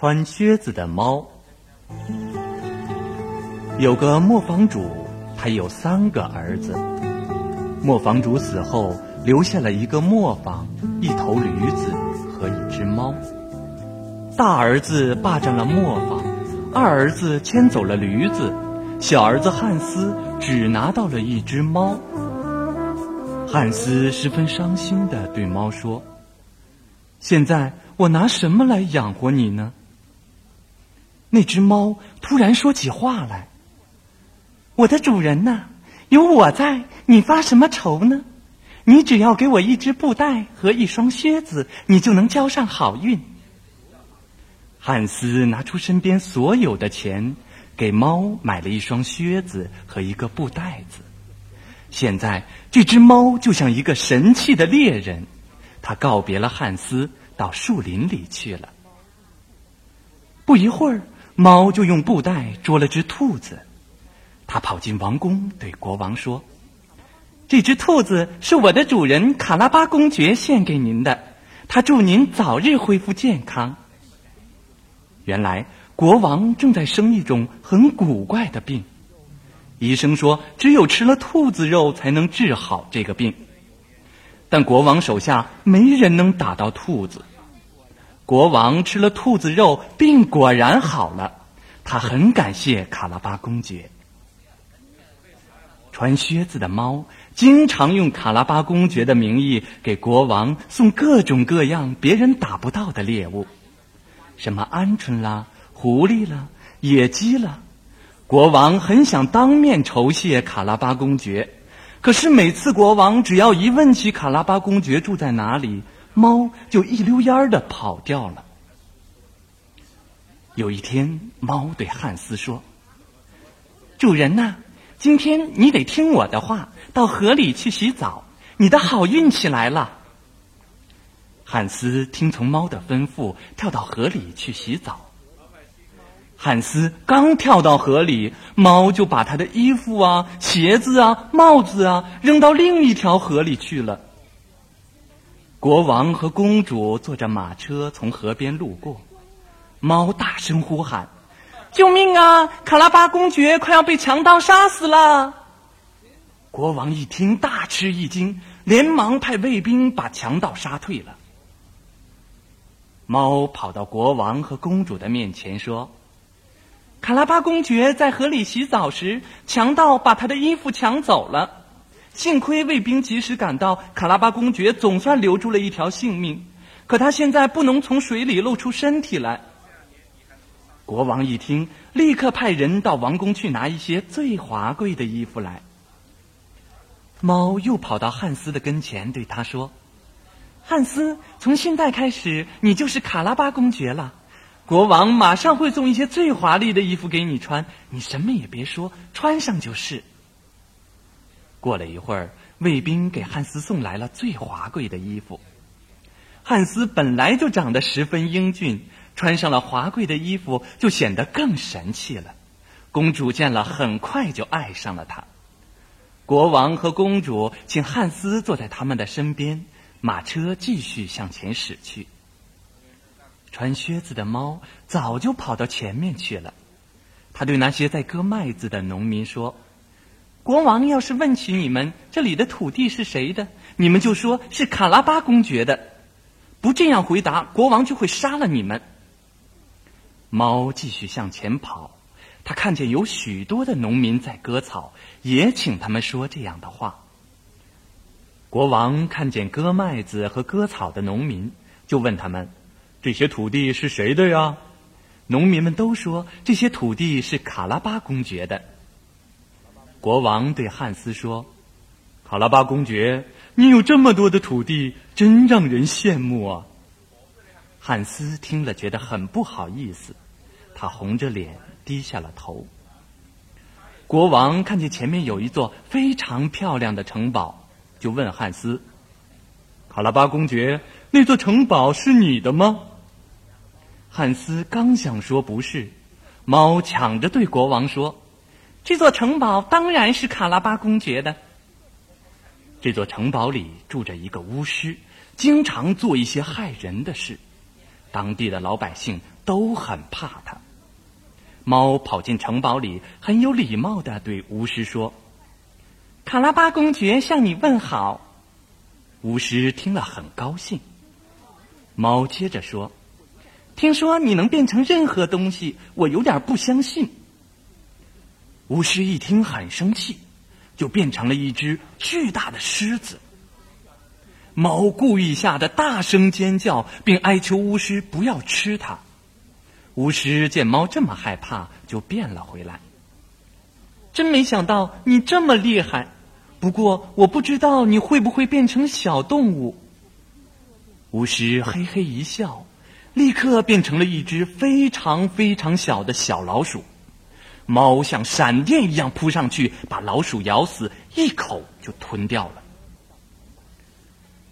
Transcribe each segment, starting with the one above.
穿靴子的猫。有个磨坊主，他有三个儿子。磨坊主死后，留下了一个磨坊、一头驴子和一只猫。大儿子霸占了磨坊，二儿子牵走了驴子，小儿子汉斯只拿到了一只猫。汉斯十分伤心地对猫说：“现在我拿什么来养活你呢？”那只猫突然说起话来：“我的主人呐，有我在，你发什么愁呢？你只要给我一只布袋和一双靴子，你就能交上好运。”汉斯拿出身边所有的钱，给猫买了一双靴子和一个布袋子。现在，这只猫就像一个神气的猎人，它告别了汉斯，到树林里去了。不一会儿，猫就用布袋捉了只兔子，它跑进王宫，对国王说：“这只兔子是我的主人卡拉巴公爵献给您的，他祝您早日恢复健康。”原来，国王正在生一种很古怪的病。医生说，只有吃了兔子肉才能治好这个病。但国王手下没人能打到兔子。国王吃了兔子肉，病果然好了。他很感谢卡拉巴公爵。穿靴子的猫经常用卡拉巴公爵的名义给国王送各种各样别人打不到的猎物，什么鹌鹑啦、狐狸啦、野鸡啦。国王很想当面酬谢卡拉巴公爵，可是每次国王只要一问起卡拉巴公爵住在哪里，猫就一溜烟儿的跑掉了。有一天，猫对汉斯说：“主人呐，今天你得听我的话，到河里去洗澡，你的好运气来了。”汉斯听从猫的吩咐，跳到河里去洗澡。汉斯刚跳到河里，猫就把他的衣服啊、鞋子啊、帽子啊扔到另一条河里去了。国王和公主坐着马车从河边路过，猫大声呼喊：“救命啊！卡拉巴公爵快要被强盗杀死了！”国王一听，大吃一惊，连忙派卫兵把强盗杀退了。猫跑到国王和公主的面前说。卡拉巴公爵在河里洗澡时，强盗把他的衣服抢走了。幸亏卫兵及时赶到，卡拉巴公爵总算留住了一条性命。可他现在不能从水里露出身体来。国王一听，立刻派人到王宫去拿一些最华贵的衣服来。猫又跑到汉斯的跟前，对他说：“汉斯，从现在开始，你就是卡拉巴公爵了。”国王马上会送一些最华丽的衣服给你穿，你什么也别说，穿上就是。过了一会儿，卫兵给汉斯送来了最华贵的衣服。汉斯本来就长得十分英俊，穿上了华贵的衣服就显得更神气了。公主见了，很快就爱上了他。国王和公主请汉斯坐在他们的身边，马车继续向前驶去。穿靴子的猫早就跑到前面去了。他对那些在割麦子的农民说：“国王要是问起你们这里的土地是谁的，你们就说是卡拉巴公爵的。不这样回答，国王就会杀了你们。”猫继续向前跑，他看见有许多的农民在割草，也请他们说这样的话。国王看见割麦子和割草的农民，就问他们。这些土地是谁的呀？农民们都说这些土地是卡拉巴公爵的。国王对汉斯说：“卡拉巴公爵，你有这么多的土地，真让人羡慕啊！”汉斯听了觉得很不好意思，他红着脸低下了头。国王看见前面有一座非常漂亮的城堡，就问汉斯：“卡拉巴公爵，那座城堡是你的吗？”汉斯刚想说不是，猫抢着对国王说：“这座城堡当然是卡拉巴公爵的。这座城堡里住着一个巫师，经常做一些害人的事。当地的老百姓都很怕他。猫跑进城堡里，很有礼貌的对巫师说：“卡拉巴公爵向你问好。”巫师听了很高兴。猫接着说：“听说你能变成任何东西，我有点不相信。”巫师一听很生气，就变成了一只巨大的狮子。猫故意吓得大声尖叫，并哀求巫师不要吃它。巫师见猫这么害怕，就变了回来。真没想到你这么厉害，不过我不知道你会不会变成小动物。巫师嘿嘿一笑，立刻变成了一只非常非常小的小老鼠。猫像闪电一样扑上去，把老鼠咬死，一口就吞掉了。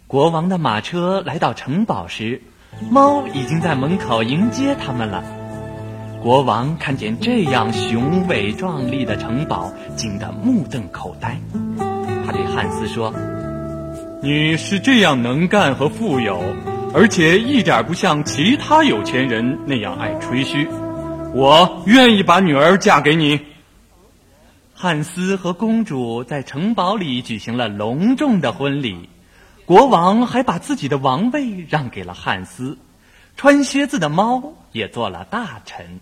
国王的马车来到城堡时，猫已经在门口迎接他们了。国王看见这样雄伟壮丽的城堡，惊得目瞪口呆。他对汉斯说：“你是这样能干和富有，而且一点不像其他有钱人那样爱吹嘘。我愿意把女儿嫁给你。”汉斯和公主在城堡里举行了隆重的婚礼，国王还把自己的王位让给了汉斯，穿靴子的猫也做了大臣。